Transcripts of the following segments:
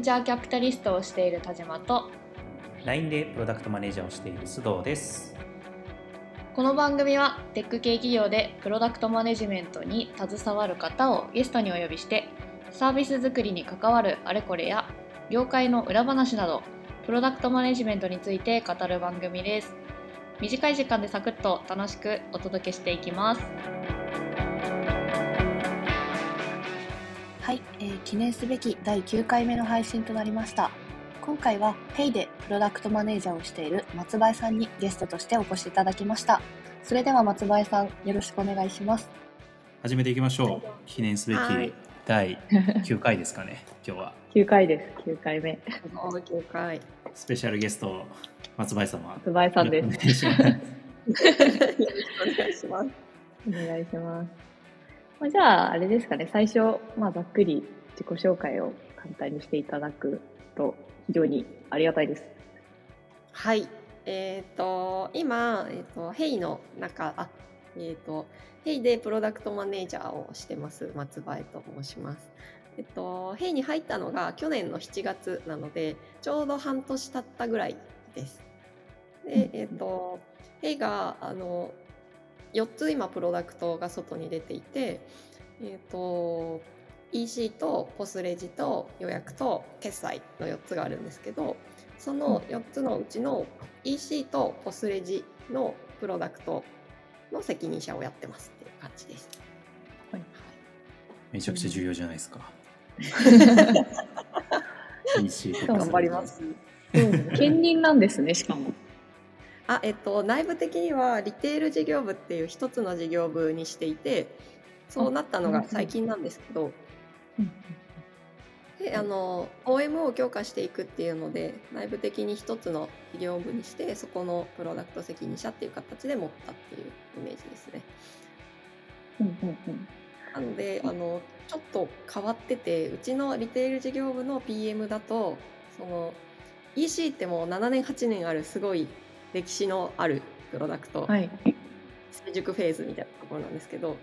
ンチャーキャピタリストをしている田島と LINE でプロダクトマネージャーをしている須藤です。この番組はテック系企業でプロダクトマネジメントに携わる方をゲストにお呼びしてサービス作りに関わるあれこれや業界の裏話などプロダクトマネジメントについて語る番組です短い時間でサクッと楽しくお届けしていきますはい、えー記念すべき第9回目の配信となりました。今回は Pay でプロダクトマネージャーをしている松林さんにゲストとしてお越しいただきました。それでは松林さん、よろしくお願いします。始めていきましょう。記念すべきはい第 9回ですかね。今日は9回です9回目9回。スペシャルゲスト松林様。松林さんですお願いしますよろしくお願いします。まあ、じゃあ、あれですかね、最初、まあ、ざっくり自己紹介を簡単にしていただくと非常にありがたいです。はい。えっ、と、今、えっ、と、ヘイの中、あ、えっ、と、ヘイでプロダクトマネージャーをしてます、松林と申します。えっと、ヘイに入ったのが去年の7月なので、ちょうど半年経ったぐらいです。で、えっと、ヘイが、あの、4つ今プロダクトが外に出ていて、えっと、EC とポスレジと予約と決済の4つがあるんですけどその4つのうちの EC とポスレジのプロダクトの責任者をやってますっていう感じです。はいめちゃくちゃ重要じゃないですか。EC 頑張ります。うん、兼任なんですね、しかも。あえっと、内部的にはリテール事業部っていう一つの事業部にしていてそうなったのが最近なんですけどであの OM を強化していくっていうので内部的に一つの事業部にしてそこのプロダクト責任者っていう形で持ったっていうイメージですね。うんうんうん。なのであのちょっと変わっててうちのリテール事業部の PM だとその EC ってもう7年8年あるすごい歴史のあるプロダクト、はい。成熟フェーズみたいなところなんですけど、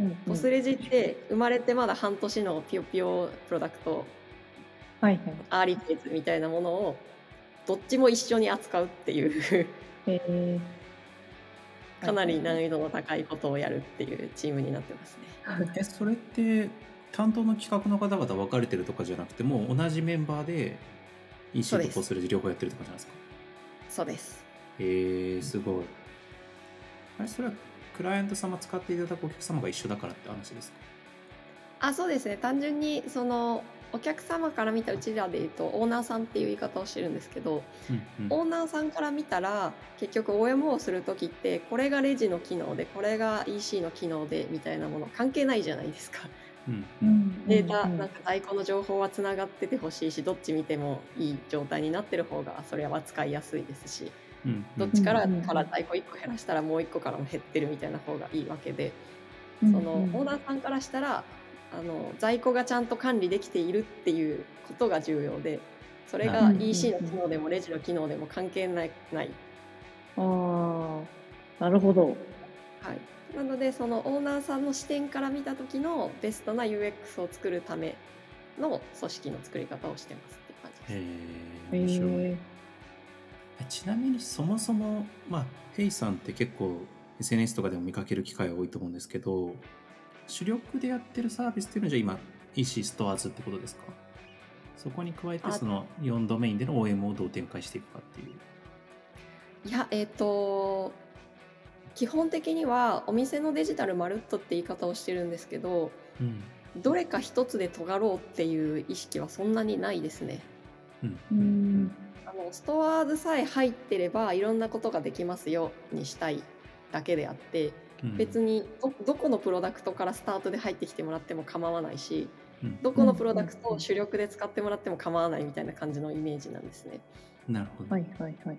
うんうんポスレジって生まれてまだ半年のピヨピヨプロダクトはいはい。アーリーフェーズみたいなものをどっちも一緒に扱うっていうえー、かなり難易度の高いことをやるっていうチームになってますね。えそれって担当の企画の方々分かれてるとかじゃなくてもう同じメンバーで EC とポスレジ両方やってるとかじゃないですか？そうです。えー、すごい。あれそれはクライアント様使っていただくお客様が一緒だからって話ですか？あそうですね。単純にそのお客様から見たうちらで言うとオーナーさんっていう言い方をしてるんですけど、うんうん。オーナーさんから見たら結局 OMO をする時ってこれがレジの機能でこれが EC の機能でみたいなもの関係ないじゃないですか。うん。ううん。んデータうん。なんか在庫の情報はつながっててほしいしどっち見てもいい状態になってる方がそれは使いやすいですし。うんどっちからから在庫1個減らしたらもう1個からも減ってるみたいな方がいいわけでうんそのオーナーさんからしたらあの在庫がちゃんと管理できているっていうことが重要でそれが EC の機能でもレジの機能でも関係ないない、ああ、なるほど。はい、なのでそのオーナーさんの視点から見た時のベストな UX を作るための組織の作り方をしてますっていう感じです。えー、面白い。ええちなみにそもそも、まあ、ヘイさんって結構 SNS とかでも見かける機会が多いと思うんですけど主力でやってるサービスっていうのはじゃあ今 EC ストアーズってことですか？そこに加えてあその4ドメインでの OM をどう展開していくかっていう。いやえっ、と基本的にはお店のデジタルまるっとって言い方をしてるんですけどうんどれか一つで尖ろうっていう意識はそんなにないですね。うんーうんあのストアーズさえ入ってればいろんなことができますよにしたいだけであってうん別にどどこのプロダクトからスタートで入ってきてもらっても構わないしうんどこのプロダクトを主力で使ってもらっても構わないみたいな感じのイメージなんですね。なるほど。はいはいはい。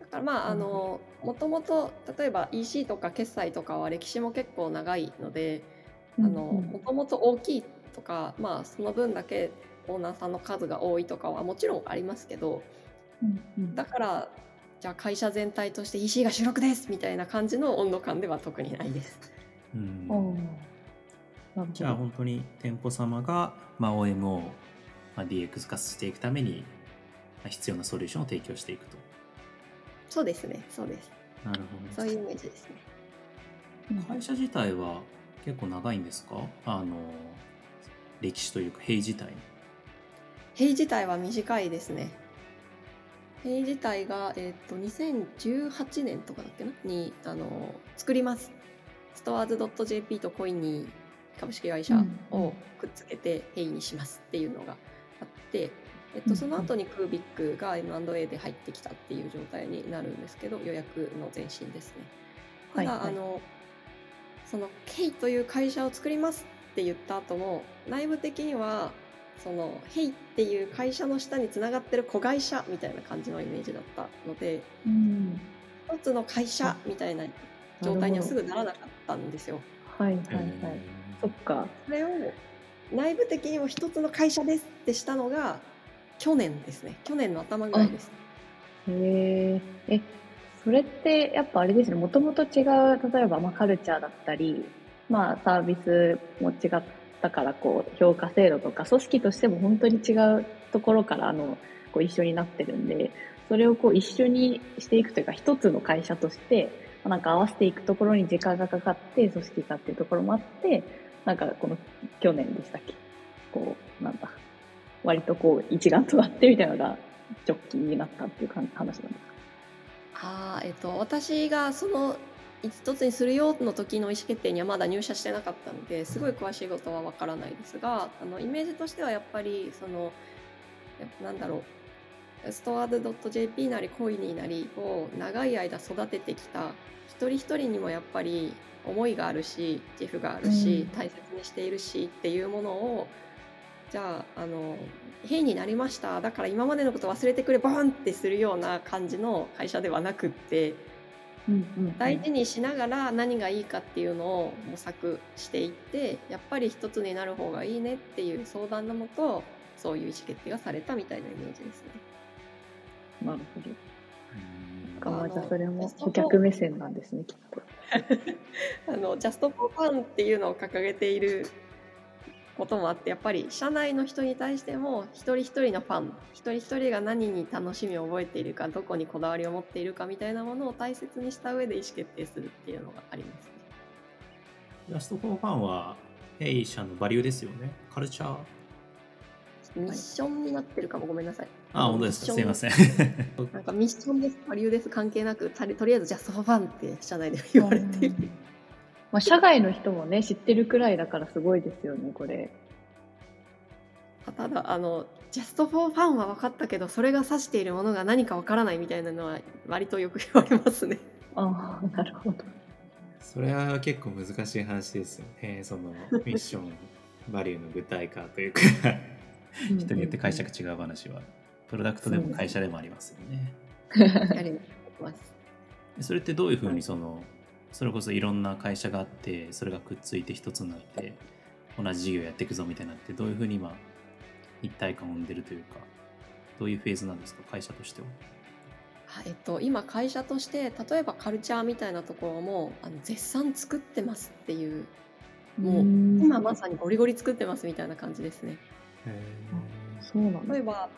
だからまああのもともと例えば EC とか決済とかは歴史も結構長いのであのもともと大きいとかまあその分だけオーナーさんの数が多いとかはもちろんありますけどうんうんだからじゃあ会社全体として EC が主力ですみたいな感じの温度感では特にないです。うんじゃあ本当に店舗様が、まあ、OM をまあ、DX 化していくためにまあ必要なソリューションを提供していくと。そうですね、そうです。なるほど。そういうイメージですね。会社自体は結構長いんですか？あの歴史というか平自体塀自体は短いですね。塀自体が、えっと2018年とかだっけな？にあの作ります。ストアーズ .jp とコイニー株式会社をくっつけて塀にしますっていうのがあって、えっと、うんその後にクービックが M&A で入ってきたっていう状態になるんですけど予約の前身ですね。ただ、はいはいあのその K という会社を作りますって言った後も内部的にはそのヘイっていう会社の下につながってる子会社みたいな感じのイメージだったのでうん。一つの会社みたいな状態にはすぐならなかったんですよ。はいはいはい。そっか。それを内部的にも一つの会社ですってしたのが去年ですね去年の頭ぐらいです。へえ。え、それってやっぱあれですね、もともと違う、例えばまあカルチャーだったり、まあサービスも違ったから、こう、評価制度とか、組織としても本当に違うところから、あの、こう一緒になってるんで、それをこう一緒にしていくというか、一つの会社として、なんか合わせていくところに時間がかかって、組織化っていうところもあって、なんかこの去年でしたっけ、こう、なんだ、割とこう一丸となってみたいなのが直近になったっていう話なんですか？あえっと、私がその一つにするよの時の意思決定にはまだ入社してなかったのですごい詳しいことはわからないですがあのイメージとしてはやっぱりそのなんだろうストアード .jp なりコイニーなりを長い間育ててきた一人一人にもやっぱり思いがあるし自負があるし、うん。大切にしているしっていうものをじゃああの変になりました。だから今までのこと忘れてくれボンってするような感じの会社ではなくって大事にしながら何がいいかっていうのを模索していってやっぱり一つになる方がいいねっていう相談のもとそういう意思決定がされたみたいなイメージですね。なるほど。あじゃあそれも顧客目線なんですね、きっと。あのジャストフォーファンっていうのを掲げていることもあってやっぱり社内の人に対しても一人一人のファン一人一人が何に楽しみを覚えているかどこにこだわりを持っているかみたいなものを大切にした上で意思決定するっていうのがありますね。ジャストフォーファンは弊社のバリューですよね。カルチャー。ミッションになってるかもごめんなさい。あ、本当ですか。すいません。なんかミッションです、バリューです関係なくとりあえずジャストファンって社内で言われている。まあ、社外の人もね、知ってるくらいだからすごいですよね、これ。ただあのジャストフォーファンは分かったけどそれが指しているものが何か分からないみたいなのは割とよく言われますね。ああ、なるほど。それは結構難しい話ですよね。その ミッション、バリューの具体化というか、人によって解釈違う話は、プロダクトでも会社でもありますよね。やります。それってどういうふうにその、それこそいろんな会社があって、それがくっついて一つになって、同じ事業やっていくぞみたいになって、どういうふうに今、一体感を生んでるというか、どういうフェーズなんですか、会社としては？あえっと、今会社として例えばカルチャーみたいなところもあの絶賛作ってますっていうもう今まさにゴリゴリ作ってますみたいな感じですね。そうなんだ例え。ば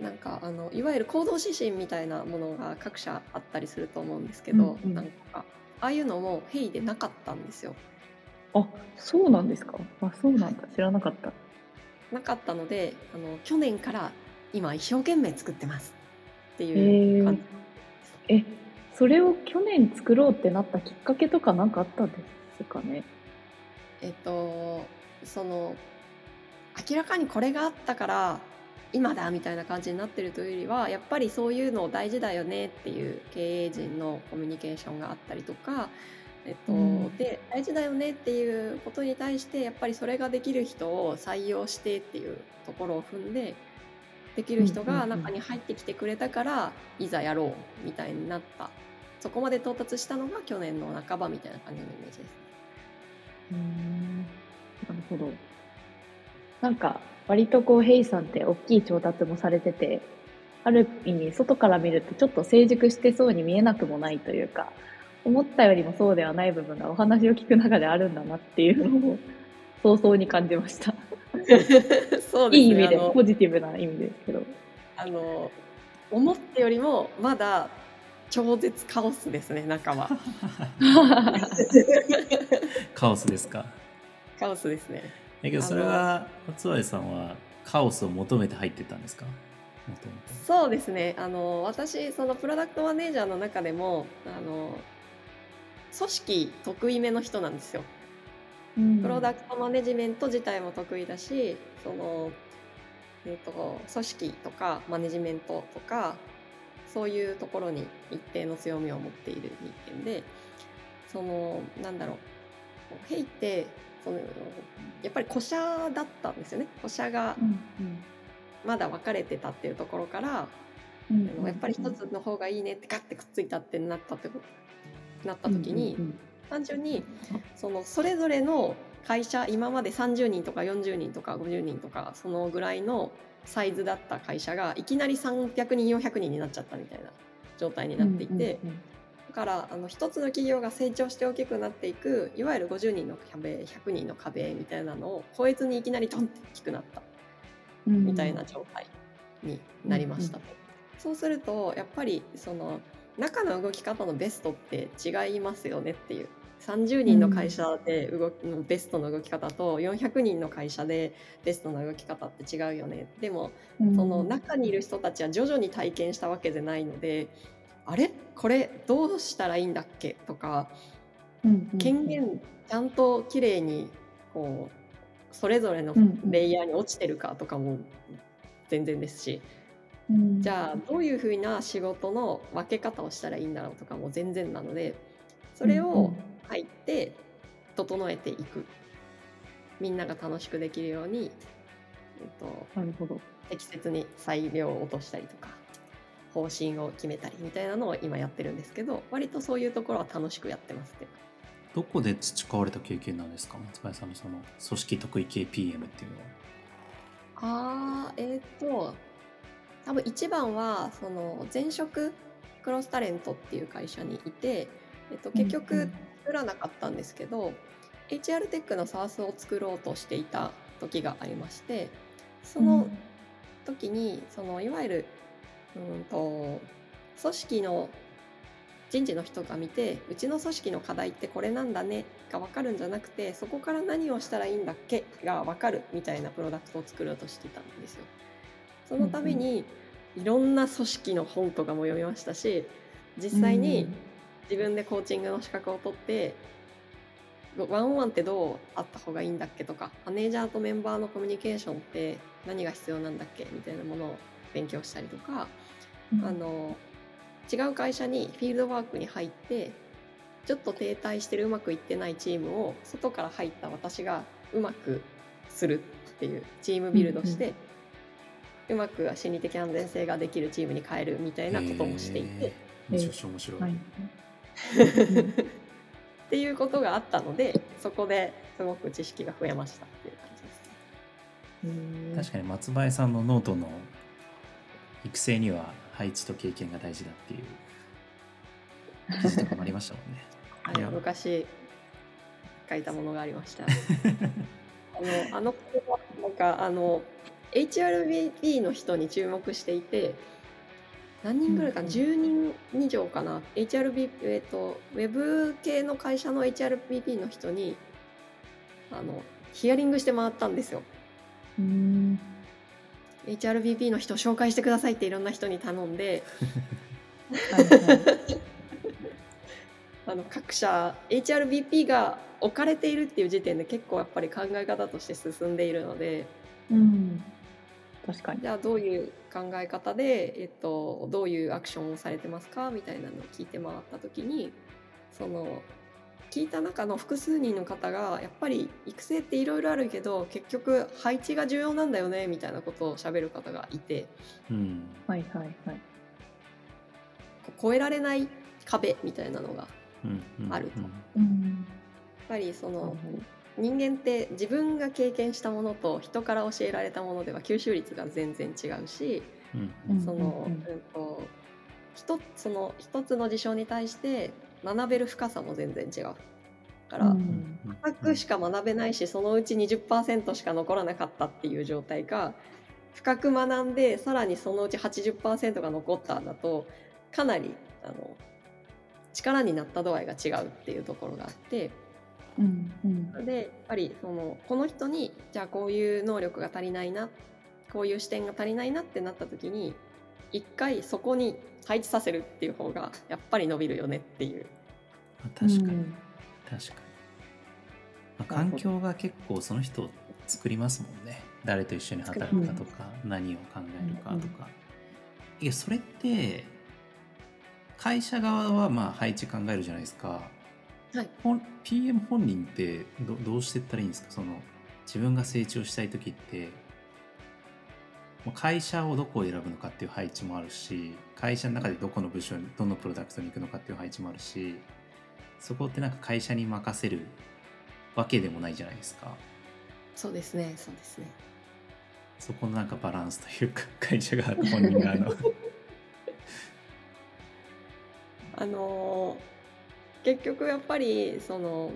なんかあのいわゆる行動指針みたいなものが各社あったりすると思うんですけど、うんうんなんかああいうのもヘイでなかったんですよ。あ、そうなんですか？あ、そうなんだ。知らなかった。なかったのであの去年から今一生懸命作ってますってへいう感じえ。え、それを去年作ろうってなったきっかけとかなんかあったんですかね？えっとその明らかにこれがあったから今だみたいな感じになってるというよりはやっぱりそういうの大事だよねっていう経営陣のコミュニケーションがあったりとか、えっとうんで大事だよねっていうことに対してやっぱりそれができる人を採用してっていうところを踏んでできる人が中に入ってきてくれたからいざやろうみたいになったそこまで到達したのが去年の半ばみたいな感じのイメージです。うーんなるほど。なんか、割とこう、ヘイさんって大きい調達もされてて、ある意味、外から見るとちょっと成熟してそうに見えなくもないというか、思ったよりもそうではない部分がお話を聞く中であるんだなっていうのを、早々に感じました。そうですねいい意味で、ポジティブな意味ですけど。あの思ったよりもまだ超絶カオスですね中は カオスですか？カオスですねだけどそれは松原さんはカオスを求めて入ってったんですか？そうですね。あの私そのプロダクトマネージャーの中でもあの組織得意めの人なんですよ。プロダクトマネジメント自体も得意だしその、えー、と組織とかマネジメントとかそういうところに一定の強みを持っている人間でそのなんだろう。ヘイってそのやっぱり古社だったんですよね。古社がまだ分かれてたっていうところから、あのやっぱり一つの方がいいねってガッてくっついたってなったってなった時に、単純にそのそれぞれの会社今まで30人とか40人とか50人とかそのぐらいのサイズだった会社がいきなり300人400人になっちゃったみたいな状態になっていて、だからあの一つの企業が成長して大きくなっていくいわゆる50人の壁100人の壁みたいなのを超えずにいきなりドンって大きくなった。みたいな状態になりました。と。そうするとやっぱりその中の動き方のベストって違いますよねっていう。30人の会社で動きのベストの動き方と400人の会社でベストの動き方って違うよね。でもその中にいる人たちは徐々に体験したわけじゃないのであれ？これどうしたらいいんだっけ？とか権限ちゃんときれいにこうそれぞれのレイヤーに落ちてるかとかも全然ですし、じゃあどういうふうな仕事の分け方をしたらいいんだろうとかも全然なのでそれを入って整えていく。みんなが楽しくできるように、えっと、なるほど。適切に裁量を落としたりとか方針を決めたりみたいなのを今やってるんですけど割とそういうところは楽しくやってますってどこで培われた経験なんですか？松林さんのその組織得意系 PM っていうのは。あーえっ、と多分一番はその前職クロスタレントっていう会社にいて、えっと、結局作らなかったんですけど、HR テックの SARS を作ろうとしていた時がありましてその時にそのいわゆるうんと組織の人事の人が見てうちの組織の課題ってこれなんだねが分かるんじゃなくてそこから何をしたらいいんだっけが分かるみたいなプロダクトを作ろうとしてたんですよ。そのためにいろんな組織の本とかも読みましたし実際に自分でコーチングの資格を取ってワンオンワンってどうあった方がいいんだっけとかマネージャーとメンバーのコミュニケーションって何が必要なんだっけみたいなものを勉強したりとか、あの違う会社にフィールドワークに入ってちょっと停滞してるうまくいってないチームを外から入った私がうまくするっていうチームビルドして、うまく心理的安全性ができるチームに変えるみたいなこともしていて。めちゃくちゃ面白い。はいっていうことがあったのでそこですごく知識が増えましたっていう感じです。確かに松林さんのノートの育成には配置と経験が大事だっていう記事とかもありましたもんね。はいいや昔書いたものがありました。あのあの子はなんかあの HRBP の人に注目していて何人ぐらいかな、うん10人以上かな？HRB、えー、とウェブ系の会社の HRBP の人にあのヒアリングして回ったんですよ。うん HRBP の人を紹介してくださいっていろんな人に頼んではいはい。あの各社 HRBP が置かれているっていう時点で結構やっぱり考え方として進んでいるのでうん。確かに。じゃあどういう考え方で、えっと、どういうアクションをされてますかみたいなのを聞いて回った時にその聞いた中の複数人の方がやっぱり育成っていろいろあるけど結局配置が重要なんだよねみたいなことを喋る方がいて。うん。はいはいはい。超えられない壁みたいなのがうんうんあると。うん。うんやっぱりその人間って自分が経験したものと人から教えられたものでは吸収率が全然違うしうんうん。その、ううん。んと一つその一つの事象に対して学べる深さも全然違う。から、うん深くしか学べないしそのうち20%しか残らなかったっていう状態が深く学んでさらにそのうち80%が残っただとかなりあの力になった度合いが違うっていうところがあってうんうんでやっぱりそのこの人にじゃあこういう能力が足りないなこういう視点が足りないなってなった時に一回そこに配置させるっていう方がやっぱり伸びるよねっていう。まあ確かに、うん。確かに、まあ、環境が結構その人を作りますもんね。誰と一緒に働くかとか、何を考えるかとか、いやそれって会社側はまあ配置考えるじゃないですか、はい。本 PM 本人ってどどうしていったらいいんですか？その自分が成長したい時って会社をどこを選ぶのかっていう配置もあるし会社の中でどこの部署にどのプロダクトに行くのかっていう配置もあるしそこってなんか会社に任せるわけでもないじゃないですか。そうですねそうですね。そこのなんかバランスというか 会社側と本人側の。あのー結局やっぱりその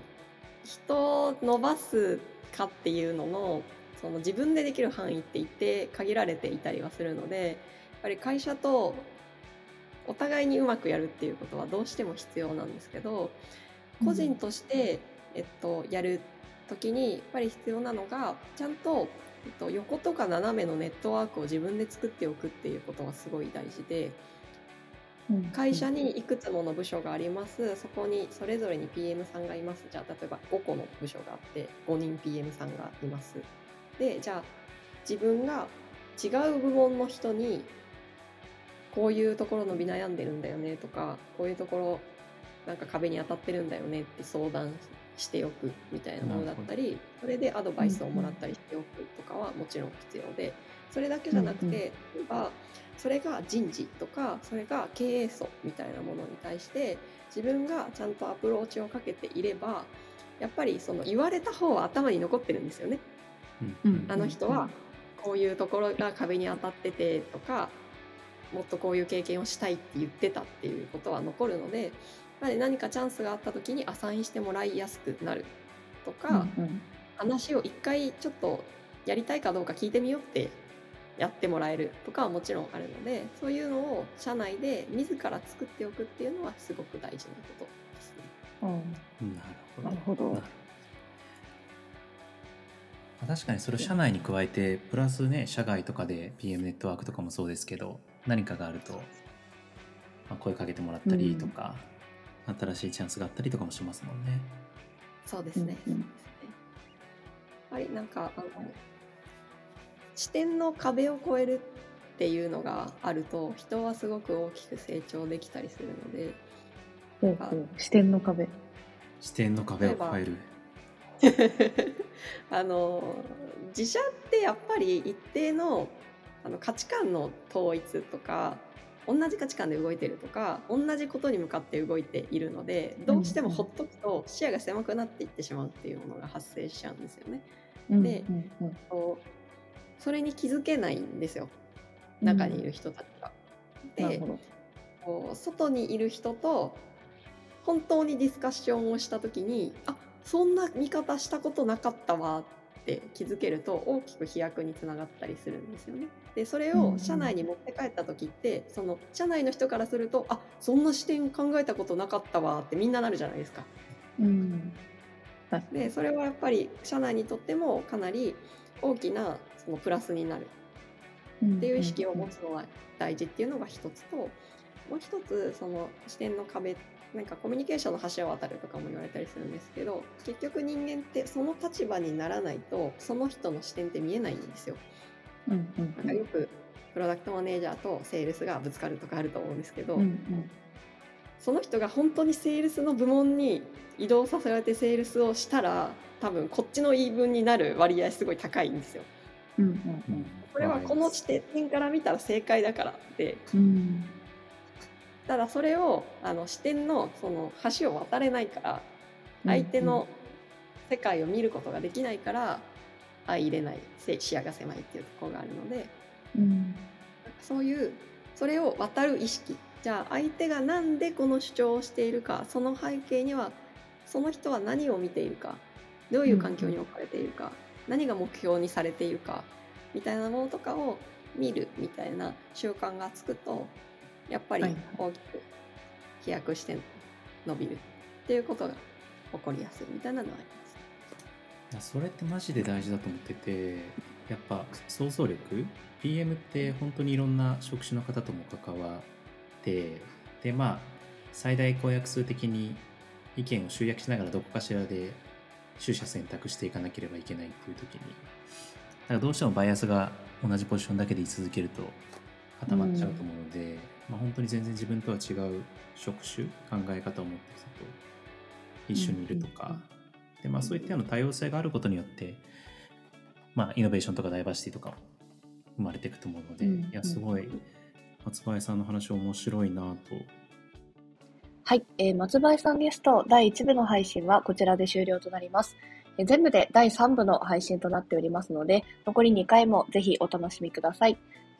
人を伸ばすかっていうののその自分でできる範囲って一定限られていたりはするのでやっぱり会社とお互いにうまくやるっていうことはどうしても必要なんですけど個人として、えっと、やる時にやっぱり必要なのがちゃんと、えっと、横とか斜めのネットワークを自分で作っておくっていうことがすごい大事で。うん会社にいくつもの部署があります。そこにそれぞれに PM さんがいます。じゃあ例えば5個の部署があって5人 PM さんがいますでじゃあ自分が違う部門の人にこういうところ伸び悩んでるんだよねとかこういうところなんか壁に当たってるんだよねって相談しておくみたいなものだったりそれでアドバイスをもらったりしておくとかはもちろん必要でそれだけじゃなくて例えばそれが人事とかそれが経営層みたいなものに対して自分がちゃんとアプローチをかけていればやっぱりその言われた方は頭に残ってるんですよね。うん。あの人はこういうところが壁に当たっててとかもっとこういう経験をしたいって言ってたっていうことは残るのでやっぱり何かチャンスがあった時にアサインしてもらいやすくなるとか、うん話を一回ちょっとやりたいかどうか聞いてみようってやってもらえるとかはもちろんあるのでそういうのを社内で自ら作っておくっていうのはすごく大事なことですね。うん。なるほど確かにそれを社内に加えてプラスね社外とかで PM ネットワークとかもそうですけど何かがあると、まあ、声かけてもらったりとか、新しいチャンスがあったりとかもしますもんね。そうですね。うんうんそうですねやっぱりなんかあの視点の壁を越えるっていうのがあると人はすごく大きく成長できたりするのでほうほう視点の壁視点の壁を超える。あの自社ってやっぱり一定のあの価値観の統一とか同じ価値観で動いてるとか同じことに向かって動いているのでどうしてもほっとくと視野が狭くなっていってしまうっていうものが発生しちゃうんですよね。でそれに気づけないんですよ。中にいる人たちが。でこう外にいる人と本当にディスカッションをした時にあそんな見方したことなかったわって気づけると大きく飛躍につながったりするんですよね。でそれを社内に持って帰った時ってその社内の人からするとあそんな視点考えたことなかったわってみんななるじゃないですか。うんでそれはやっぱり社内にとってもかなり大きなそのプラスになるっていう意識を持つのは大事っていうのが一つともう一つその視点の壁なんかコミュニケーションの橋を渡るとかも言われたりするんですけど結局人間ってその立場にならないとその人の視点って見えないんですよ。うんうん。なんかよくプロダクトマネージャーとセールスがぶつかるとかあると思うんですけど、うんうん。その人が本当にセールスの部門に移動させられてセールスをしたら多分こっちの言い分になる割合すごい高いんですよ。うんうんうん。これはこの視点から見たら正解だからでうんただそれをあの視点のその橋を渡れないから相手の世界を見ることができないから相入れないせ視野が狭いっていうところがあるのでうん。そういうそれを渡る意識。じゃあ相手がなんでこの主張をしているかその背景にはその人は何を見ているかどういう環境に置かれているか、何が目標にされているかみたいなものとかを見るみたいな習慣がつくとやっぱりはい。大きく飛躍して伸びるっていうことが起こりやすいみたいなのはあります。いやそれってマジで大事だと思っててやっぱ想像力？PM って本当にいろんな職種の方とも関わってでまあ最大公約数的に意見を集約しながらどこかしらで取捨選択していかなければいけないっていう時にだからどうしてもバイアスが同じポジションだけで居続けると固まっちゃうと思うので、まあ、本当に全然自分とは違う職種考え方を持ってる人と一緒にいるとか、でまあ、そういったような多様性があることによって、まあ、イノベーションとかダイバーシティとかも生まれていくと思うので、うんいやすごい松林さんの話面白いなとはい、えー松林さんゲスト第1部の配信はこちらで終了となります。えー全部で第3部の配信となっておりますので、残り2回もぜひお楽しみください。